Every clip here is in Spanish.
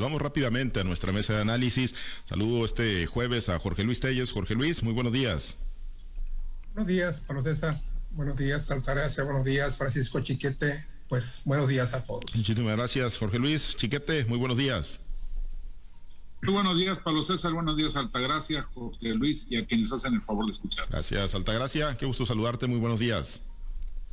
Vamos rápidamente a nuestra mesa de análisis. Saludo este jueves a Jorge Luis Telles. Jorge Luis, muy buenos días. Buenos días, Pablo César. Buenos días, Altagracia. Buenos días, Francisco Chiquete. Pues buenos días a todos. Muchísimas gracias, Jorge Luis. Chiquete, muy buenos días. Muy buenos días, Pablo César. Buenos días, Altagracia, Jorge Luis y a quienes hacen el favor de escuchar. Gracias, Altagracia. Qué gusto saludarte. Muy buenos días.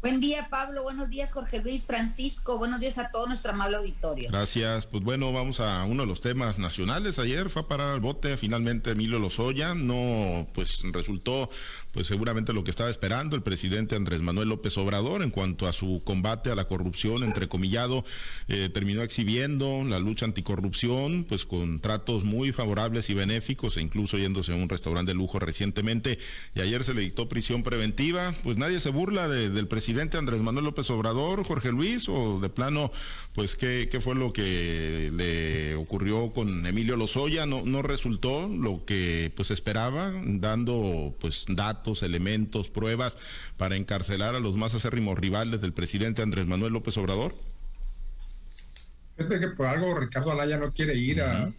Buen día, Pablo. Buenos días, Jorge Luis Francisco. Buenos días a todo nuestro amable auditorio. Gracias. Pues bueno, vamos a uno de los temas nacionales. Ayer fue a parar al bote finalmente Emilio Lozoya. No, pues resultó, pues seguramente lo que estaba esperando el presidente Andrés Manuel López Obrador en cuanto a su combate a la corrupción, entrecomillado, eh, terminó exhibiendo la lucha anticorrupción, pues con tratos muy favorables y benéficos, e incluso yéndose a un restaurante de lujo recientemente. Y ayer se le dictó prisión preventiva. Pues nadie se burla del presidente presidente Andrés Manuel López Obrador, Jorge Luis, o de plano, pues qué, qué fue lo que le ocurrió con Emilio Lozoya? No, no resultó lo que pues esperaba, dando pues datos, elementos, pruebas para encarcelar a los más acérrimos rivales del presidente Andrés Manuel López Obrador. Fíjate que por algo Ricardo Alaya no quiere ir a,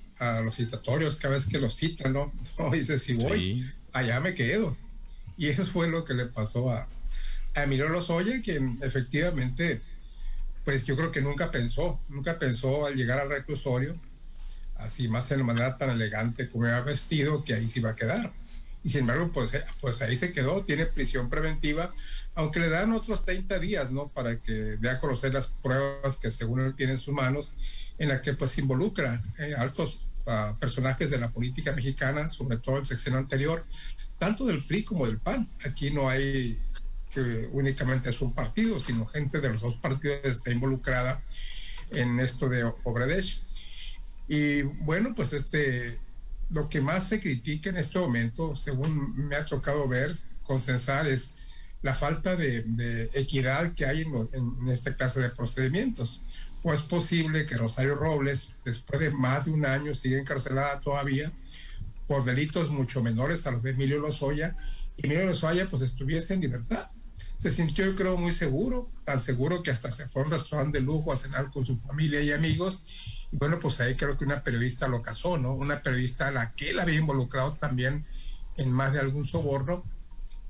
los citatorios cada vez que lo citan, ¿no? dice, si voy, allá me quedo. Y eso fue lo que le pasó a, a Emilio Lozoya, quien efectivamente, pues yo creo que nunca pensó, nunca pensó al llegar al reclusorio, así más de manera tan elegante como había vestido, que ahí se iba a quedar. Y sin embargo, pues, pues ahí se quedó, tiene prisión preventiva, aunque le dan otros 30 días, ¿no? Para que dé a conocer las pruebas que según él tiene en sus manos, en la que pues involucra eh, altos uh, personajes de la política mexicana, sobre todo el sexenio anterior, tanto del PRI como del PAN. Aquí no hay que únicamente es un partido, sino gente de los dos partidos está involucrada en esto de Obradech. Y bueno, pues este, lo que más se critica en este momento, según me ha tocado ver, consensar, es la falta de, equidad que hay en, en, esta clase de procedimientos. ¿O es posible que Rosario Robles, después de más de un año, siga encarcelada todavía por delitos mucho menores a los de Emilio Lozoya y Emilio Lozoya pues estuviese en libertad? Se sintió, yo creo, muy seguro, tan seguro que hasta se fue a un restaurante de lujo a cenar con su familia y amigos. Y bueno, pues ahí creo que una periodista lo casó, ¿no? Una periodista a la que él había involucrado también en más de algún soborno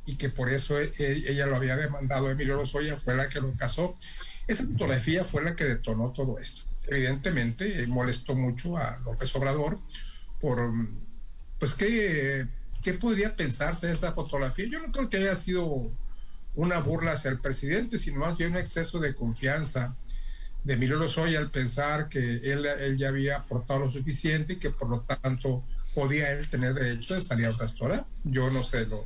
y que por eso e, e, ella lo había demandado Emilio Lozoya, fue la que lo casó. Esa fotografía fue la que detonó todo esto. Evidentemente, molestó mucho a López Obrador por, pues, ¿qué, ¿qué podría pensarse de esa fotografía? Yo no creo que haya sido una burla hacia el presidente, sino más bien un exceso de confianza de Emilio Lozoya al pensar que él, él ya había aportado lo suficiente y que por lo tanto podía él tener derecho de salir a un restaurante. Yo no sé, lo,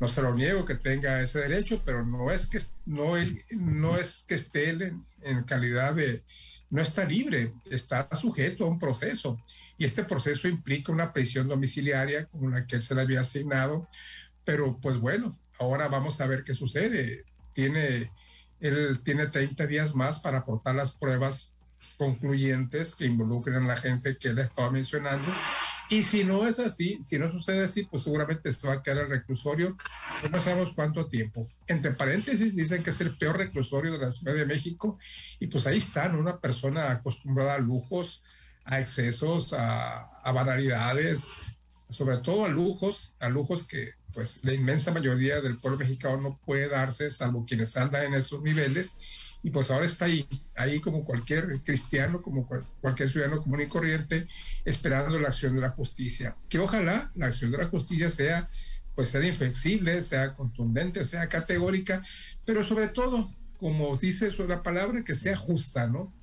no se lo niego que tenga ese derecho, pero no es que, no, no es que esté él en, calidad de, no está libre, está sujeto a un proceso. Y este proceso implica una prisión domiciliaria como la que él se le había asignado. Pero pues bueno, Ahora vamos a ver qué sucede. Tiene, él tiene 30 días más para aportar las pruebas concluyentes que involucren a la gente que él estaba mencionando. Y si no es así, si no sucede así, pues seguramente se va a quedar el reclusorio. No sabemos cuánto tiempo. Entre paréntesis, dicen que es el peor reclusorio de la Ciudad de México. Y pues ahí están, una persona acostumbrada a lujos, a excesos, a, a banalidades, sobre todo a lujos, a lujos que pues la inmensa mayoría del pueblo mexicano no puede darse, salvo quienes andan en esos niveles, y pues ahora está ahí, ahí como cualquier cristiano, como cualquier ciudadano común y corriente, esperando la acción de la justicia. Que ojalá la acción de la justicia sea, pues sea inflexible, sea contundente, sea categórica, pero sobre todo, como dice la palabra, que sea justa, ¿no?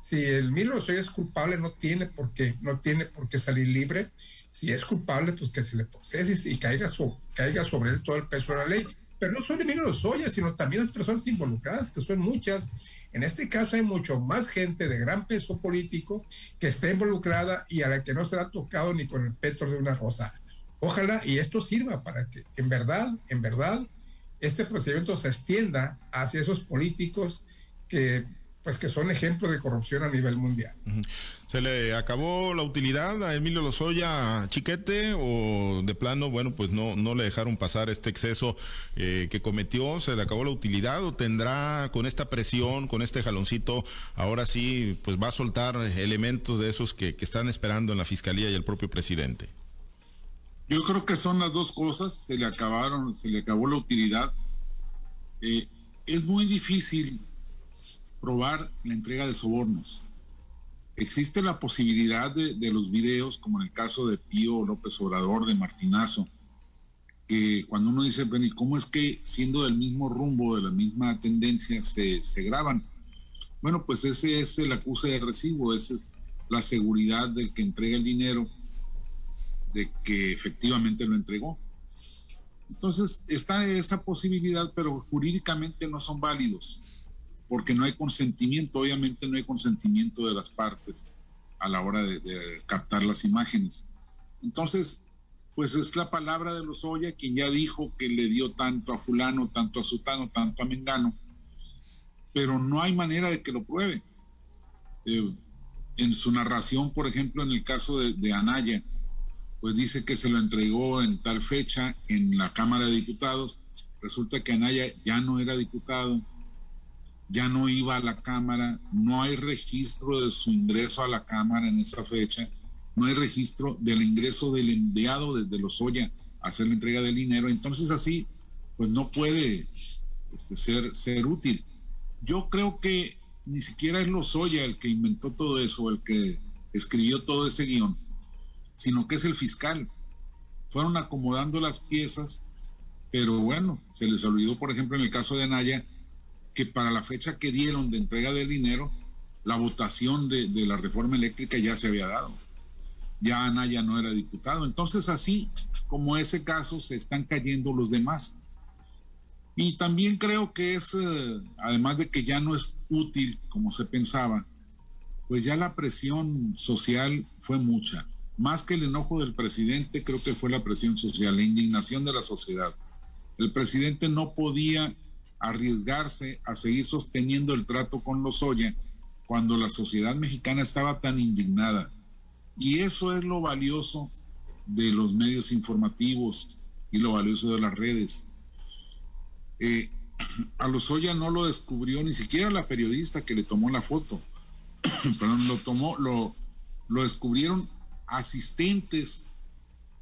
Si el Milo es culpable, no tiene por qué, no tiene por qué salir libre si es culpable, pues que se le procese y caiga, caiga sobre él todo el peso de la ley. Pero no solo Emilio Lozoya, sino también las personas involucradas, que son muchas. En este caso hay mucho más gente de gran peso político que está involucrada y a la que no se ha tocado ni con el petro de una rosa. Ojalá y esto sirva para que en verdad, en verdad, este procedimiento se extienda hacia esos políticos que pues que son ejemplos de corrupción a nivel mundial. ¿Se le acabó la utilidad a Emilio Lozoya Chiquete o de plano, bueno, pues no, no le dejaron pasar este exceso eh, que cometió? ¿Se le acabó la utilidad o tendrá con esta presión, con este jaloncito, ahora sí, pues va a soltar elementos de esos que, que están esperando en la fiscalía y el propio presidente? Yo creo que son las dos cosas, se le acabaron, se le acabó la utilidad. Eh, es muy difícil probar la entrega de sobornos. Existe la posibilidad de, los videos, como en el caso de Pío López Obrador, de Martinazo, que cuando uno dice, bueno, ¿y cómo es que siendo del mismo rumbo, de la misma tendencia, se, se graban? Bueno, pues ese es el acuse de recibo, esa es la seguridad del que entrega el dinero, de que efectivamente lo entregó. Entonces está esa posibilidad, pero jurídicamente no son válidos porque no hay consentimiento, obviamente no hay consentimiento de las partes a la hora de, captar las imágenes. Entonces, pues es la palabra de los Oya quien ya dijo que le dio tanto a fulano, tanto a sutano, tanto a mengano, pero no hay manera de que lo pruebe. Eh, en su narración, por ejemplo, en el caso de, de, Anaya, pues dice que se lo entregó en tal fecha en la Cámara de Diputados. Resulta que Anaya ya no era diputado, ya no iba a la Cámara, no hay registro de su ingreso a la Cámara en esa fecha, no hay registro del ingreso del enviado desde los Oya a hacer la entrega del dinero, entonces así, pues no puede este, ser, ser útil. Yo creo que ni siquiera es Lozoya el que inventó todo eso, el que escribió todo ese guion, sino que es el fiscal. Fueron acomodando las piezas, pero bueno, se les olvidó, por ejemplo, en el caso de Naya, que para la fecha que dieron de entrega del dinero, la votación de, la reforma eléctrica ya se había dado. Ya Anaya no era diputado. Entonces así como ese caso se están cayendo los demás. Y también creo que es, eh, además de que ya no es útil como se pensaba, pues ya la presión social fue mucha. Más que el enojo del presidente, creo que fue la presión social, la indignación de la sociedad. El presidente no podía arriesgarse a seguir sosteniendo el trato con los Oya cuando la sociedad mexicana estaba tan indignada. Y eso es lo valioso de los medios informativos y lo valioso de las redes. Eh, a Lozoya no lo descubrió ni siquiera la periodista que le tomó la foto, pero lo tomó, lo, lo descubrieron asistentes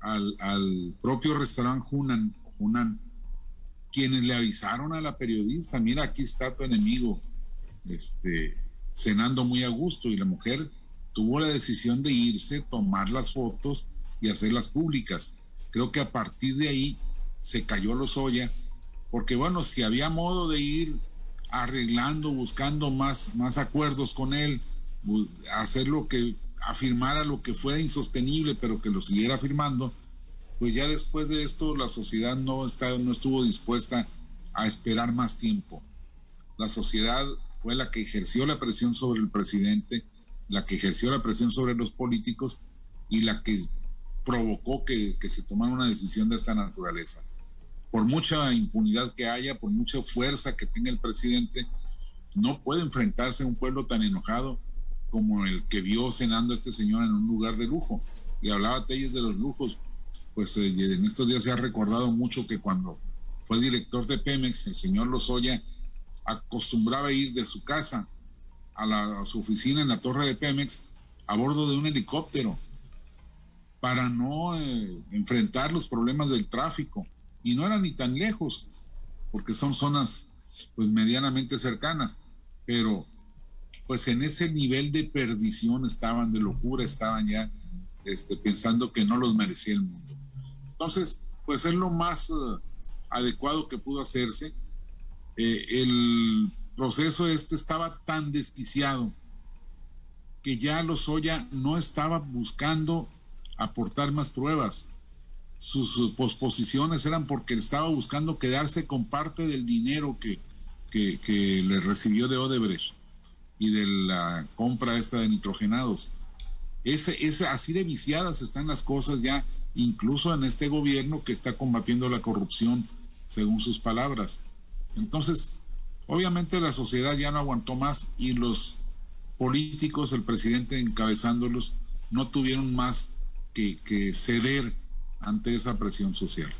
al, al propio restaurante Hunan, Hunan quienes le avisaron a la periodista, mira, aquí está tu enemigo, este, cenando muy a gusto, y la mujer tuvo la decisión de irse, tomar las fotos y hacerlas públicas. Creo que a partir de ahí se cayó Lozoya, porque bueno, si había modo de ir arreglando, buscando más, más acuerdos con él, hacer lo que afirmara lo que fuera insostenible, pero que lo siguiera afirmando, pues ya después de esto la sociedad no, está, no estuvo dispuesta a esperar más tiempo. La sociedad fue la que ejerció la presión sobre el presidente, la que ejerció la presión sobre los políticos y la que provocó que, que se tomara una decisión de esta naturaleza. Por mucha impunidad que haya, por mucha fuerza que tenga el presidente, no puede enfrentarse a un pueblo tan enojado como el que vio cenando a este señor en un lugar de lujo. Y hablaba Telles de los lujos pues eh, en estos días se ha recordado mucho que cuando fue director de Pemex, el señor Lozoya acostumbraba ir de su casa a, su oficina en la torre de Pemex a bordo de un helicóptero para no eh, enfrentar los problemas del tráfico. Y no era ni tan lejos, porque son zonas pues medianamente cercanas, pero pues en ese nivel de perdición estaban, de locura estaban ya, este, pensando que no los merecía el mundo. Entonces, pues es lo más eh, adecuado que pudo hacerse. Eh, el proceso este estaba tan desquiciado que ya Lozoya no estaba buscando aportar más pruebas. Sus posposiciones eran porque estaba buscando quedarse con parte del dinero que, que, le recibió de Odebrecht y de la compra esta de nitrogenados. Ese, ese, así de viciadas están las cosas ya incluso en este gobierno que está combatiendo la corrupción, según sus palabras. Entonces, Obviamente la sociedad ya no aguantó más y los políticos, el presidente encabezándolos, no tuvieron más que, ceder ante esa presión social.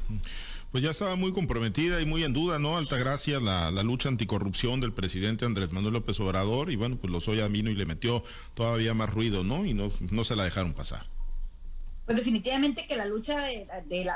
Pues ya estaba muy comprometida y muy en duda, ¿no? Altagracia, la, la lucha anticorrupción del presidente Andrés Manuel López Obrador, y bueno, pues los a vino y le metió todavía más ruido, ¿no? Y no, no se la dejaron pasar. Pues definitivamente que la lucha de,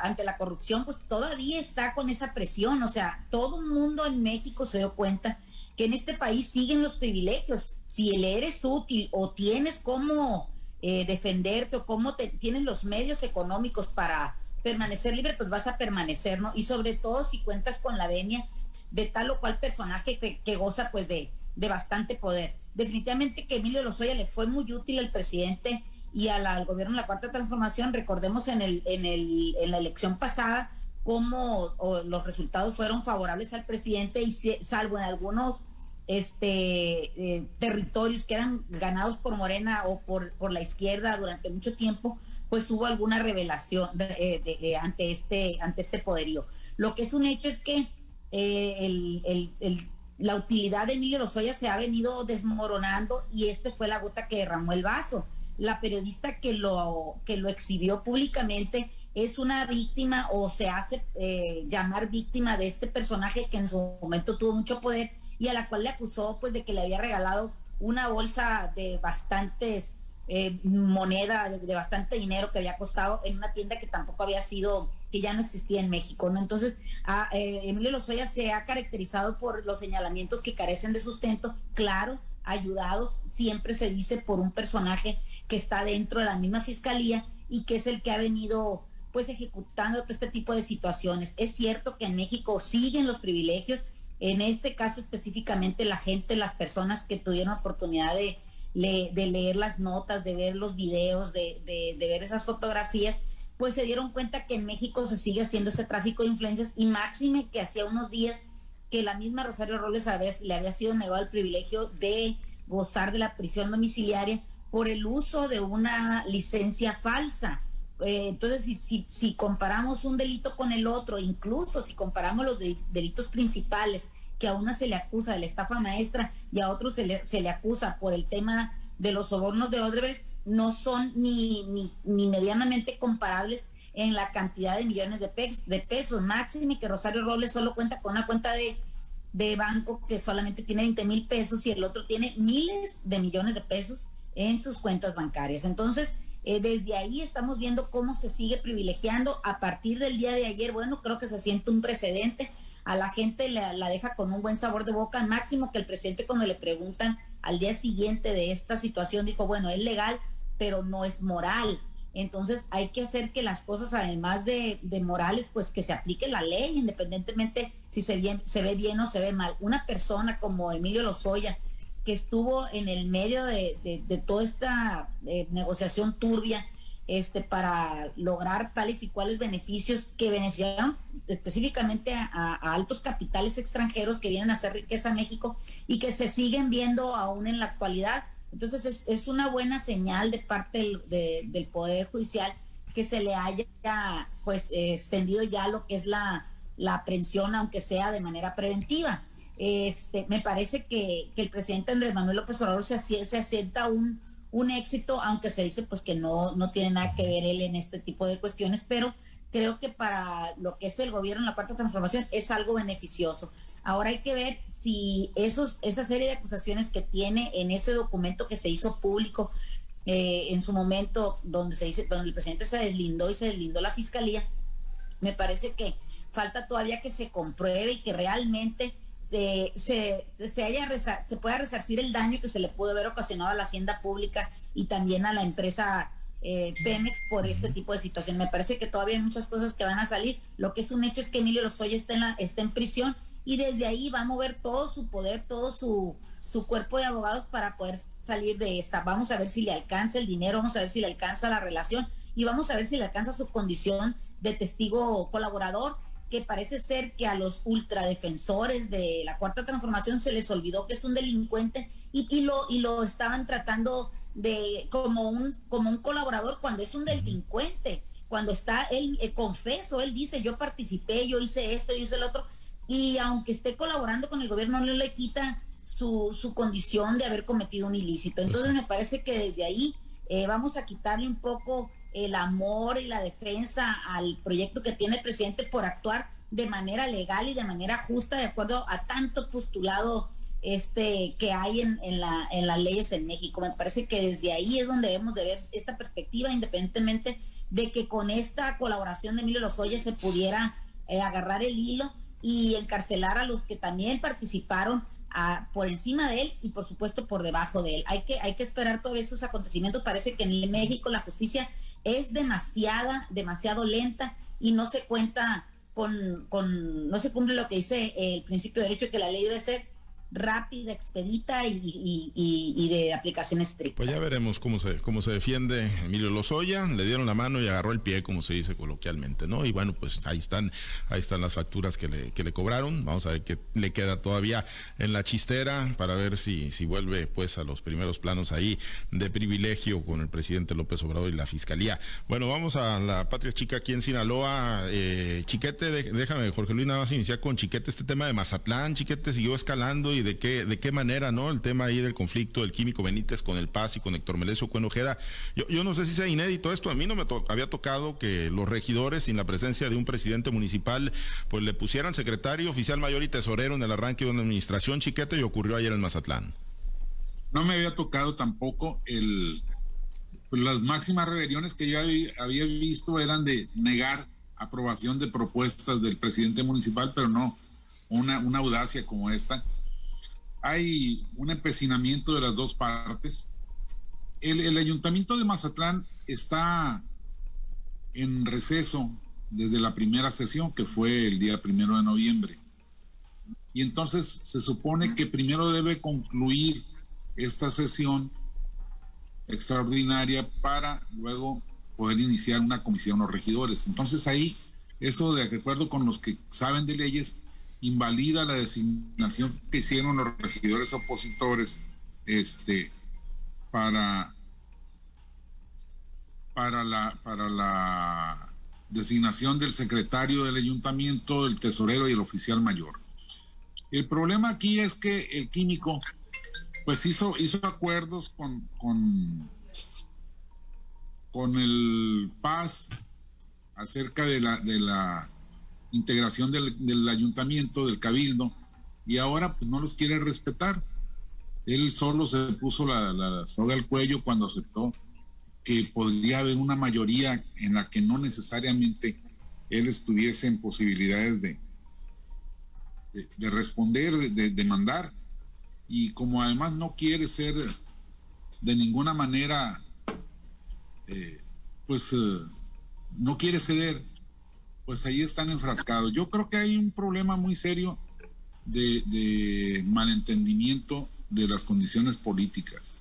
ante la corrupción, pues todavía está con esa presión. O sea, todo mundo en México se dio cuenta que en este país siguen los privilegios. Si le eres útil o tienes cómo eh, defenderte o cómo te, tienes los medios económicos para permanecer libre, pues vas a permanecer, ¿no? Y sobre todo si cuentas con la venia de tal o cual personaje que, goza pues de, de bastante poder. Definitivamente que Emilio Lozoya le fue muy útil al presidente y al gobierno de la Cuarta Transformación. Recordemos en, el, en, el, en la elección pasada cómo los resultados fueron favorables al presidente y salvo en algunos este, eh, territorios que eran ganados por Morena o por, por la izquierda durante mucho tiempo, pues hubo alguna revelación eh, ante, este, ante este poderío. Lo que es un hecho es que eh, la utilidad de Emilio Lozoya se ha venido desmoronando y este fue la gota que derramó el vaso la periodista que lo, que lo exhibió públicamente es una víctima o se hace eh, llamar víctima de este personaje que en su momento tuvo mucho poder y a la cual le acusó pues de que le había regalado una bolsa de bastantes eh, moneda, de, bastante dinero que había costado en una tienda que tampoco había sido, que ya no existía en México, ¿no? Entonces, a, eh, Emilio Lozoya se ha caracterizado por los señalamientos que carecen de sustento, claro, ayudados, siempre se dice por un personaje que está dentro de la misma fiscalía y que es el que ha venido pues ejecutando todo este tipo de situaciones. Es cierto que en México siguen los privilegios, en este caso específicamente la gente, las personas que tuvieron oportunidad de, leer las notas, de ver los videos, de, de, de, ver esas fotografías, pues se dieron cuenta que en México se sigue haciendo ese tráfico de influencias y máxime que hacía unos días que la misma Rosario Robles a veces le había sido negado el privilegio de gozar de la prisión domiciliaria por el uso de una licencia falsa. Eh, entonces, si, si, comparamos un delito con el otro, incluso si comparamos los delitos principales, que a una se le acusa de la estafa maestra y a otro se le, se le acusa por el tema de los sobornos de Odebrecht, no son ni, ni, ni medianamente comparables en la cantidad de millones de, pesos, de pesos. Máximo que Rosario Robles solo cuenta con una cuenta de, de banco que solamente tiene 20 mil pesos y el otro tiene miles de millones de pesos en sus cuentas bancarias. Entonces, eh, desde ahí estamos viendo cómo se sigue privilegiando. A partir del día de ayer, bueno, creo que se siente un precedente. A la gente la, la deja con un buen sabor de boca. Máximo que el presidente cuando le preguntan al día siguiente de esta situación dijo, bueno, es legal, pero no es moral. Entonces hay que hacer que las cosas, además de, morales, pues que se aplique la ley, independientemente si se, bien, se ve bien o se ve mal. Una persona como Emilio Lozoya, que estuvo en el medio de, toda esta eh, negociación turbia, este, para lograr tales y cuales beneficios que beneficiaron específicamente a, altos capitales extranjeros que vienen a hacer riqueza a México y que se siguen viendo aún en la actualidad entonces es, una buena señal de parte del, Poder Judicial que se le haya pues extendido ya lo que es la, la aprehensión, aunque sea de manera preventiva. Este, me parece que, el presidente Andrés Manuel López Obrador se, se asienta un, un éxito, aunque se dice pues que no, no tiene nada que ver él en este tipo de cuestiones, pero creo que para lo que es el gobierno en la cuarta transformación es algo beneficioso. Ahora hay que ver si esos, esa serie de acusaciones que tiene en ese documento que se hizo público eh, en su momento, donde se dice, donde el presidente se deslindó y se deslindó la fiscalía, me parece que falta todavía que se compruebe y que realmente se, se, se, haya se pueda resarcir el daño que se le pudo haber ocasionado a la hacienda pública y también a la empresa eh, Pemex por este tipo de situación. Me parece que todavía hay muchas cosas que van a salir. Lo que es un hecho es que Emilio Lozoya está en, la, está en prisión y desde ahí va a mover todo su poder, todo su, su cuerpo de abogados para poder salir de esta. Vamos a ver si le alcanza el dinero, vamos a ver si le alcanza la relación y vamos a ver si le alcanza su condición de testigo colaborador, que parece ser que a los ultradefensores de la cuarta transformación se les olvidó que es un delincuente y, y lo, y lo estaban tratando de como un como un colaborador cuando es un delincuente, cuando está él eh, confeso, él dice, "Yo participé, yo hice esto, yo hice el otro." y aunque esté colaborando con el gobierno, no le quita su, su condición de haber cometido un ilícito. Entonces me parece que desde ahí eh, vamos a quitarle un poco el amor y la defensa al proyecto que tiene el presidente por actuar de manera legal y de manera justa de acuerdo a tanto postulado este que hay en, en, la, en las leyes en México. Me parece que desde ahí es donde debemos de ver esta perspectiva, independientemente de que con esta colaboración de Emilio Lozoya se pudiera eh, agarrar el hilo y encarcelar a los que también participaron a, por encima de él y por supuesto por debajo de él. Hay que, hay que esperar todos esos acontecimientos. Parece que en México la justicia es demasiada, demasiado lenta y no se cuenta con, con, no se cumple lo que dice el principio de derecho que la ley debe ser rápida, expedita y, de aplicación estricta. Pues ya veremos cómo se, cómo se defiende Emilio Lozoya, le dieron la mano y agarró el pie, como se dice coloquialmente, ¿no? Y bueno, pues ahí están, ahí están las facturas que le, que le cobraron, vamos a ver qué le queda todavía en la chistera para ver si, si vuelve pues a los primeros planos ahí de privilegio con el presidente López Obrador y la fiscalía. Bueno, vamos a la patria chica aquí en Sinaloa, eh, Chiquete, déjame Jorge Luis nada más iniciar con Chiquete este tema de Mazatlán, Chiquete siguió escalando y de qué, de qué manera, ¿no? El tema ahí del conflicto del químico Benítez con el Paz y con Héctor Melesio Cuenojeda. Yo, yo no sé si sea inédito esto, a mí no me había tocado que los regidores, sin la presencia de un presidente municipal, pues le pusieran secretario, oficial mayor y tesorero en el arranque de una administración chiquete y ocurrió ayer en Mazatlán. No me había tocado tampoco el pues las máximas rebeliones que yo había visto eran de negar aprobación de propuestas del presidente municipal, pero no una, una audacia como esta hay un empecinamiento de las dos partes. El, ayuntamiento de Mazatlán está en receso desde la primera sesión, que fue el día primero de noviembre. Y entonces se supone que primero debe concluir esta sesión extraordinaria para luego poder iniciar una comisión de regidores. Entonces ahí, eso de acuerdo con los que saben de leyes, invalida la designación que hicieron los regidores opositores este, para, para, la, para la designación del secretario del ayuntamiento, el tesorero y el oficial mayor. El problema aquí es que el químico pues hizo, hizo acuerdos con, con, con el Paz acerca de la, de la integración del, ayuntamiento, del cabildo, y ahora pues no los quiere respetar. Él solo se puso la, soga al cuello cuando aceptó que podría haber una mayoría en la que no necesariamente él estuviese en posibilidades de, de, responder, de, demandar. Y como además no quiere ser de ninguna manera, eh, pues eh, no quiere ceder, pues ahí están enfrascados. Yo creo que hay un problema muy serio de, malentendimiento de las condiciones políticas.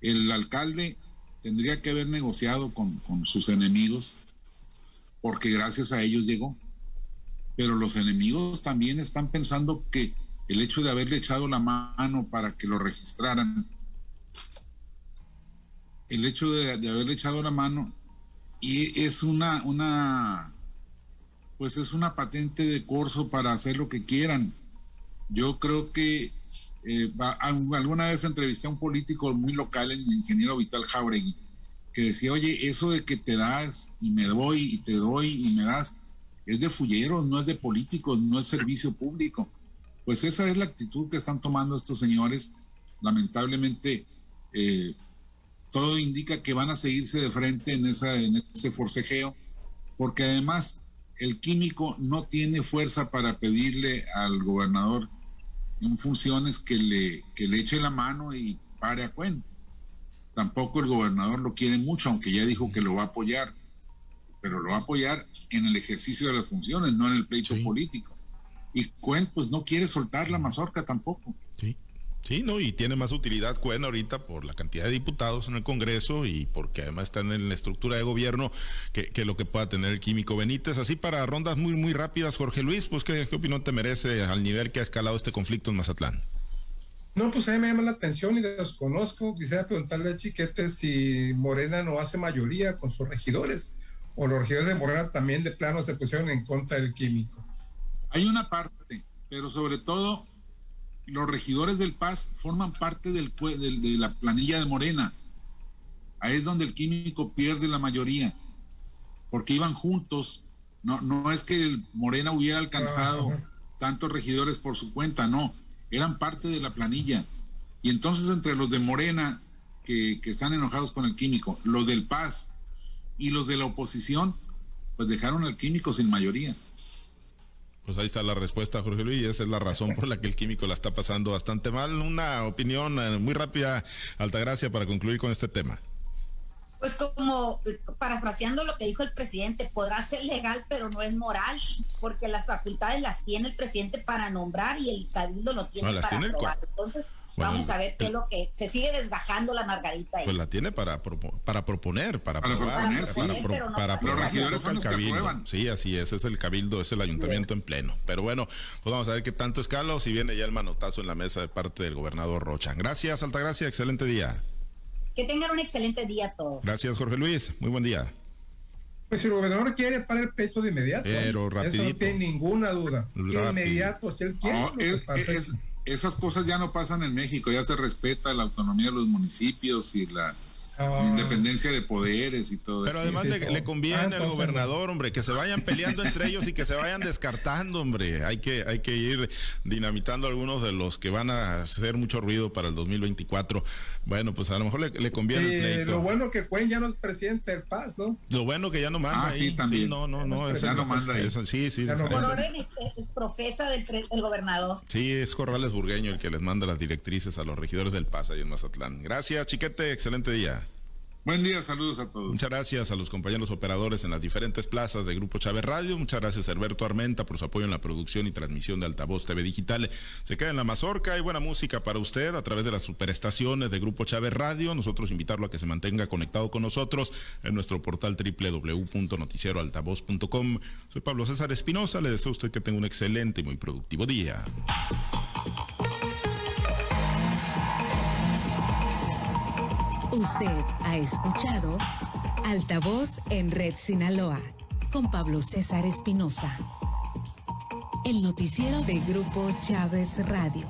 El alcalde tendría que haber negociado con, sus enemigos, porque gracias a ellos llegó. Pero los enemigos también están pensando que el hecho de haberle echado la mano para que lo registraran, el hecho de, de haberle echado la mano, y es una, una pues es una patente de corso para hacer lo que quieran. Yo creo que eh, alguna vez entrevisté a un político muy local, el ingeniero Vital Jauregui, que decía, oye, eso de que te das y me doy y te doy y me das, es de fulleros, no es de políticos, no es servicio público. Pues esa es la actitud que están tomando estos señores. Lamentablemente, eh, todo indica que van a seguirse de frente en, esa, en ese forcejeo, porque además el químico no tiene fuerza para pedirle al gobernador en funciones que le, que le eche la mano y pare a cuento. Tampoco el gobernador lo quiere mucho, aunque ya dijo que lo va a apoyar, pero lo va a apoyar en el ejercicio de las funciones, no en el pleito político. Y Cuen pues no quiere soltar la mazorca tampoco. Sí. Sí, no, y tiene más utilidad Cuen ahorita por la cantidad de diputados en el Congreso y porque además están en la estructura de gobierno que, lo que pueda tener el químico Benítez. Así para rondas muy, muy rápidas, Jorge Luis, pues ¿qué, opinión te merece al nivel que ha escalado este conflicto en Mazatlán? No, pues a mí me llama la atención y desconozco. Quisiera preguntarle a Chiquete si Morena no hace mayoría con sus regidores o los regidores de Morena también de plano se pusieron en contra del químico. Hay una parte, pero sobre todo los regidores del Paz forman parte del, de la planilla de Morena. Ahí es donde el químico pierde la mayoría, porque iban juntos. No, no es que el Morena hubiera alcanzado tantos regidores por su cuenta, no, eran parte de la planilla. Y entonces entre los de Morena, que, que están enojados con el químico, los del Paz y los de la oposición, pues dejaron al químico sin mayoría. Pues ahí está la respuesta, Jorge Luis, y esa es la razón por la que el químico la está pasando bastante mal. Una opinión eh, muy rápida, Altagracia, para concluir con este tema. Pues como parafraseando lo que dijo el presidente, podrá ser legal, pero no es moral, porque las facultades las tiene el presidente para nombrar y el cabildo lo tiene para aprobar. Entonces, Vamos a ver qué es lo que se sigue desgajando la margarita. Ahí. Pues la tiene para, para proponer, para, para proponer, para, los regidores son los cabildo. sí, así es, es el cabildo, es el ayuntamiento en pleno. Pero bueno, pues vamos a ver qué tanto escala o si viene ya el manotazo en la mesa de parte del gobernador Rocha. Gracias, Altagracia, excelente día. Que tengan un excelente día todos. Gracias, Jorge Luis, muy buen día. Pues si el gobernador quiere para el pecho de inmediato. Pero rapidito. Eso no tiene ninguna duda. De inmediato, si él quiere. es, esas cosas ya no pasan en México, ya se respeta la autonomía de los municipios y la Ah. independencia de poderes y todo Pero eso. además le, conviene al gobernador, hombre, que se vayan peleando entre ellos y que se vayan descartando, hombre. Hay que, hay que ir dinamitando algunos de los que van a hacer mucho ruido para el 2024. Bueno, pues a lo mejor le, conviene el pleito. Lo bueno que Cuen ya no es presidente del Paz, ¿no? Lo bueno que ya no manda. Ah, sí, también. no, no, no. ya no manda ahí. sí, sí. es, profesa del, gobernador. Sí, es Corrales Burgueño el que les manda las directrices a los regidores del Paz ahí en Mazatlán. Gracias, chiquete. Excelente día. Buen día, saludos a todos. Muchas gracias a los compañeros operadores en las diferentes plazas de Grupo Chávez Radio. Muchas gracias a Alberto Armenta por su apoyo en la producción y transmisión de Altavoz TV Digital. Se queda en la mazorca, hay buena música para usted a través de las superestaciones de Grupo Chávez Radio. Nosotros invitarlo a que se mantenga conectado con nosotros en nuestro portal www.noticieroaltavoz.com. Soy Pablo César Espinosa, le deseo a usted que tenga un excelente y muy productivo día. Usted ha escuchado Altavoz en Red Sinaloa con Pablo César Espinosa. El noticiero de Grupo Chávez Radio.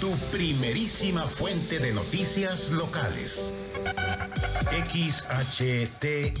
Tu primerísima fuente de noticias locales. XHT